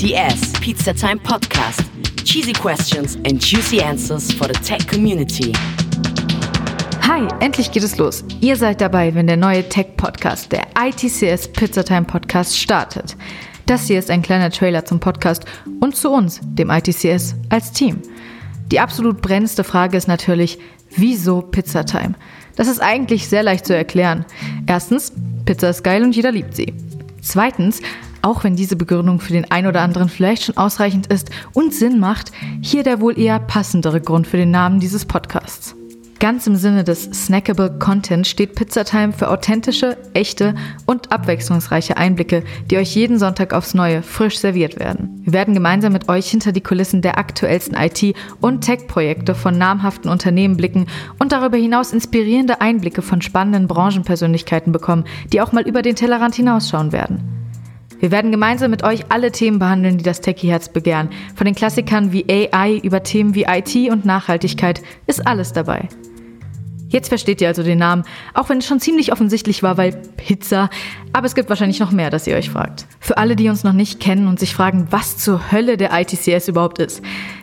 ITCS Pizza Time Podcast. Cheesy questions and juicy answers for the tech community. Hi, endlich geht es los. Ihr seid dabei, wenn der neue Tech-Podcast, der ITCS Pizza Time Podcast, startet. Das hier ist ein kleiner Trailer zum Podcast und zu uns, dem ITCS, als Team. Die absolut brennendste Frage ist natürlich, wieso Pizza Time? Das ist eigentlich sehr leicht zu erklären. Erstens, Pizza ist geil und jeder liebt sie. Zweitens, auch wenn diese Begründung für den einen oder anderen vielleicht schon ausreichend ist und Sinn macht, hier der wohl eher passendere Grund für den Namen dieses Podcasts. Ganz im Sinne des Snackable Content steht Pizzatime für authentische, echte und abwechslungsreiche Einblicke, die euch jeden Sonntag aufs Neue frisch serviert werden. Wir werden gemeinsam mit euch hinter die Kulissen der aktuellsten IT- und Tech-Projekte von namhaften Unternehmen blicken und darüber hinaus inspirierende Einblicke von spannenden Branchenpersönlichkeiten bekommen, die auch mal über den Tellerrand hinausschauen werden. Wir werden gemeinsam mit euch alle Themen behandeln, die das Techie-Herz begehren. Von den Klassikern wie AI über Themen wie IT und Nachhaltigkeit ist alles dabei. Jetzt versteht ihr also den Namen, auch wenn es schon ziemlich offensichtlich war, weil Pizza. Aber es gibt wahrscheinlich noch mehr, das ihr euch fragt. Für alle, die uns noch nicht kennen und sich fragen, was zur Hölle der ITCS überhaupt ist.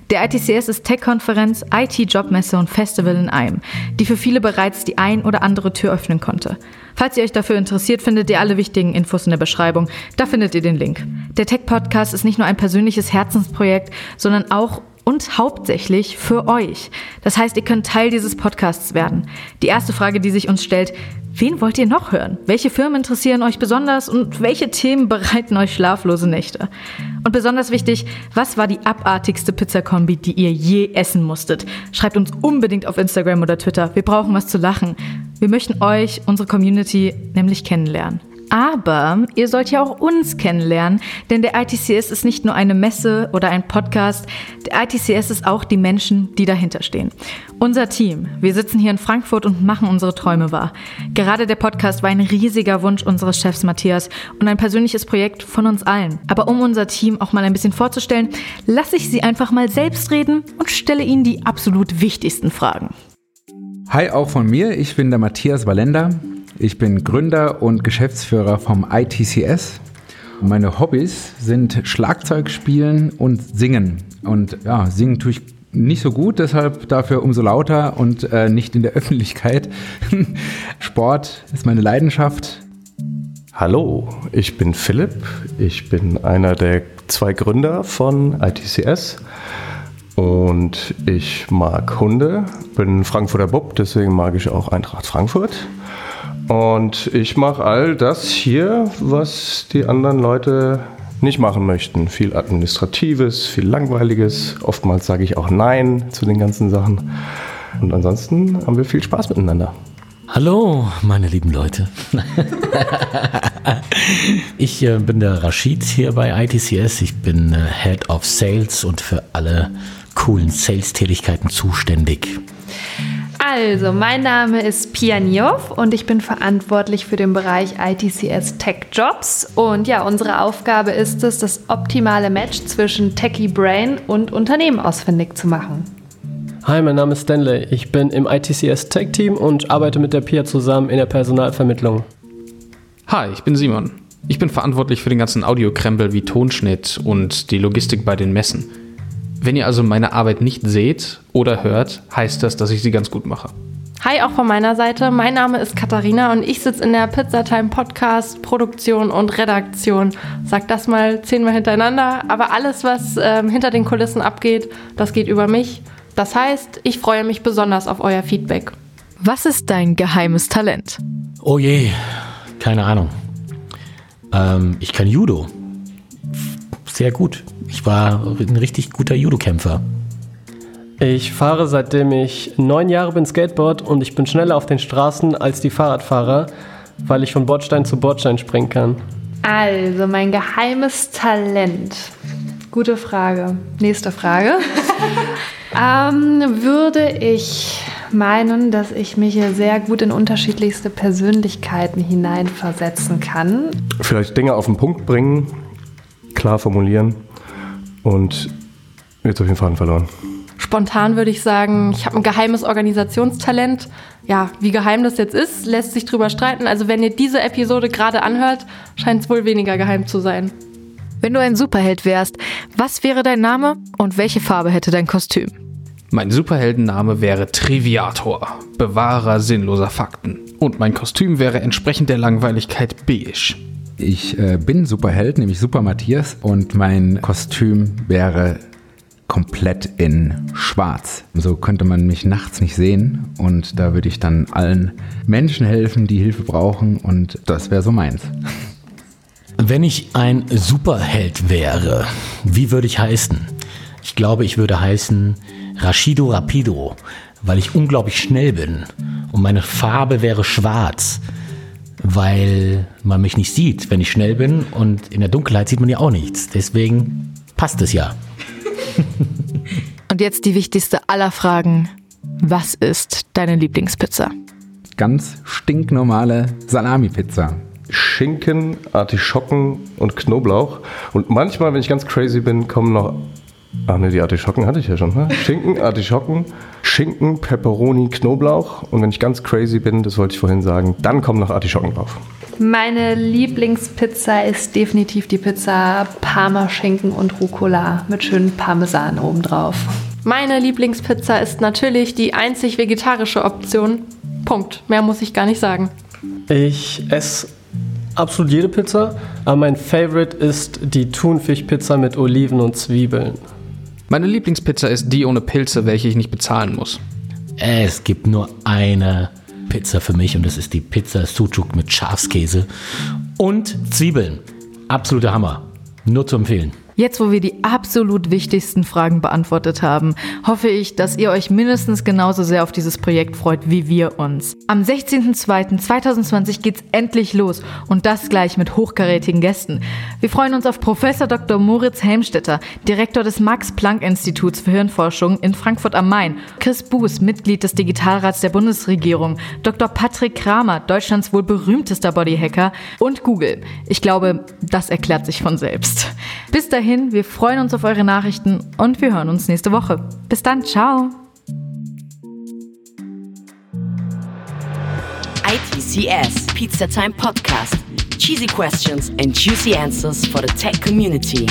Der ITCS ist Tech-Konferenz, IT-Jobmesse und Festival in einem, die für viele bereits die ein oder andere Tür öffnen konnte. Falls ihr euch dafür interessiert, findet ihr alle wichtigen Infos in der Beschreibung. Da findet ihr den Link. Der Tech-Podcast ist nicht nur ein persönliches Herzensprojekt, sondern auch und hauptsächlich für euch. Das heißt, ihr könnt Teil dieses Podcasts werden. Die erste Frage, die sich uns stellt, wen wollt ihr noch hören? Welche Firmen interessieren euch besonders und welche Themen bereiten euch schlaflose Nächte? Und besonders wichtig, was war die abartigste Pizzakombi, die ihr je essen musstet? Schreibt uns unbedingt auf Instagram oder Twitter. Wir brauchen was zu lachen. Wir möchten euch, unsere Community, nämlich kennenlernen. Aber ihr sollt ja auch uns kennenlernen, denn der ITCS ist nicht nur eine Messe oder ein Podcast, der ITCS ist auch die Menschen, die dahinter stehen. Unser Team, wir sitzen hier in Frankfurt und machen unsere Träume wahr. Gerade der Podcast war ein riesiger Wunsch unseres Chefs Matthias und ein persönliches Projekt von uns allen. Aber um unser Team auch mal ein bisschen vorzustellen, lasse ich sie einfach mal selbst reden und stelle ihnen die absolut wichtigsten Fragen. Hi auch von mir, ich bin der Matthias Valender. Ich bin Gründer und Geschäftsführer vom ITCS. Meine Hobbys sind Schlagzeug spielen und singen. Und ja, singen tue ich nicht so gut, deshalb dafür umso lauter und äh, nicht in der Öffentlichkeit. Sport ist meine Leidenschaft. Hallo, ich bin Philipp. Ich bin einer der zwei Gründer von ITCS. Und ich mag Hunde, bin Frankfurter Bub, deswegen mag ich auch Eintracht Frankfurt. Und ich mache all das hier, was die anderen Leute nicht machen möchten. Viel Administratives, viel Langweiliges. Oftmals sage ich auch Nein zu den ganzen Sachen. Und ansonsten haben wir viel Spaß miteinander. Hallo, meine lieben Leute. ich äh, bin der Rashid hier bei ITCS. Ich bin äh, Head of Sales und für alle coolen Sales-Tätigkeiten zuständig. Also, mein Name ist Pia Nioff und ich bin verantwortlich für den Bereich ITCS Tech Jobs. Und ja, unsere Aufgabe ist es, das optimale Match zwischen Techie Brain und Unternehmen ausfindig zu machen. Hi, mein Name ist Stanley. Ich bin im ITCS Tech Team und arbeite mit der Pia zusammen in der Personalvermittlung. Hi, ich bin Simon. Ich bin verantwortlich für den ganzen Audiokrempel wie Tonschnitt und die Logistik bei den Messen. Wenn ihr also meine Arbeit nicht seht oder hört, heißt das, dass ich sie ganz gut mache. Hi, auch von meiner Seite. Mein Name ist Katharina und ich sitze in der Pizzatime Podcast, Produktion und Redaktion. Sag das mal zehnmal hintereinander. Aber alles, was ähm, hinter den Kulissen abgeht, das geht über mich. Das heißt, ich freue mich besonders auf euer Feedback. Was ist dein geheimes Talent? Oh je, keine Ahnung. Ähm, ich kann Judo. Sehr gut. Ich war ein richtig guter Judo-Kämpfer. Ich fahre seitdem ich neun Jahre bin Skateboard und ich bin schneller auf den Straßen als die Fahrradfahrer, weil ich von Bordstein zu Bordstein springen kann. Also, mein geheimes Talent. Gute Frage. Nächste Frage. ähm, würde ich meinen, dass ich mich hier sehr gut in unterschiedlichste Persönlichkeiten hineinversetzen kann. Vielleicht Dinge auf den Punkt bringen, klar formulieren und jetzt auf jeden Fall verloren. Spontan würde ich sagen, ich habe ein geheimes Organisationstalent. Ja, wie geheim das jetzt ist, lässt sich drüber streiten. Also wenn ihr diese Episode gerade anhört, scheint es wohl weniger geheim zu sein. Wenn du ein Superheld wärst, was wäre dein Name und welche Farbe hätte dein Kostüm? Mein Superheldenname wäre Triviator, Bewahrer sinnloser Fakten. Und mein Kostüm wäre entsprechend der Langweiligkeit beige. Ich äh, bin Superheld, nämlich Super Matthias, und mein Kostüm wäre komplett in schwarz. So könnte man mich nachts nicht sehen und da würde ich dann allen Menschen helfen, die Hilfe brauchen und das wäre so meins. Wenn ich ein Superheld wäre, wie würde ich heißen? Ich glaube, ich würde heißen Rashido Rapido, weil ich unglaublich schnell bin und meine Farbe wäre schwarz weil man mich nicht sieht, wenn ich schnell bin und in der Dunkelheit sieht man ja auch nichts. Deswegen passt es ja. und jetzt die wichtigste aller Fragen. Was ist deine Lieblingspizza? Ganz stinknormale Salami-Pizza. Schinken, Artischocken und Knoblauch. Und manchmal, wenn ich ganz crazy bin, kommen noch Ach ne, die Artischocken hatte ich ja schon. Ne? Schinken, Artischocken, Schinken, Pepperoni, Knoblauch. Und wenn ich ganz crazy bin, das wollte ich vorhin sagen, dann kommen noch Artischocken drauf. Meine Lieblingspizza ist definitiv die Pizza Parmaschinken und Rucola mit schönem Parmesan obendrauf. Meine Lieblingspizza ist natürlich die einzig vegetarische Option. Punkt. Mehr muss ich gar nicht sagen. Ich esse absolut jede Pizza, aber mein Favorite ist die Thunfischpizza mit Oliven und Zwiebeln. Meine Lieblingspizza ist die ohne Pilze, welche ich nicht bezahlen muss. Es gibt nur eine Pizza für mich und das ist die Pizza Sucuk mit Schafskäse und Zwiebeln. Absoluter Hammer. Nur zu empfehlen. Jetzt, wo wir die absolut wichtigsten Fragen beantwortet haben, hoffe ich, dass ihr euch mindestens genauso sehr auf dieses Projekt freut wie wir uns. Am 16.02.2020 geht's endlich los und das gleich mit hochkarätigen Gästen. Wir freuen uns auf Professor Dr. Moritz Helmstetter, Direktor des Max-Planck-Instituts für Hirnforschung in Frankfurt am Main, Chris Buß, Mitglied des Digitalrats der Bundesregierung, Dr. Patrick Kramer, Deutschlands wohl berühmtester Bodyhacker und Google. Ich glaube, das erklärt sich von selbst. Bis dahin dahin, wir freuen uns auf eure Nachrichten und wir hören uns nächste Woche. Bis dann, ciao! ITCS Pizza Time Podcast. Cheesy questions and juicy answers for the tech community.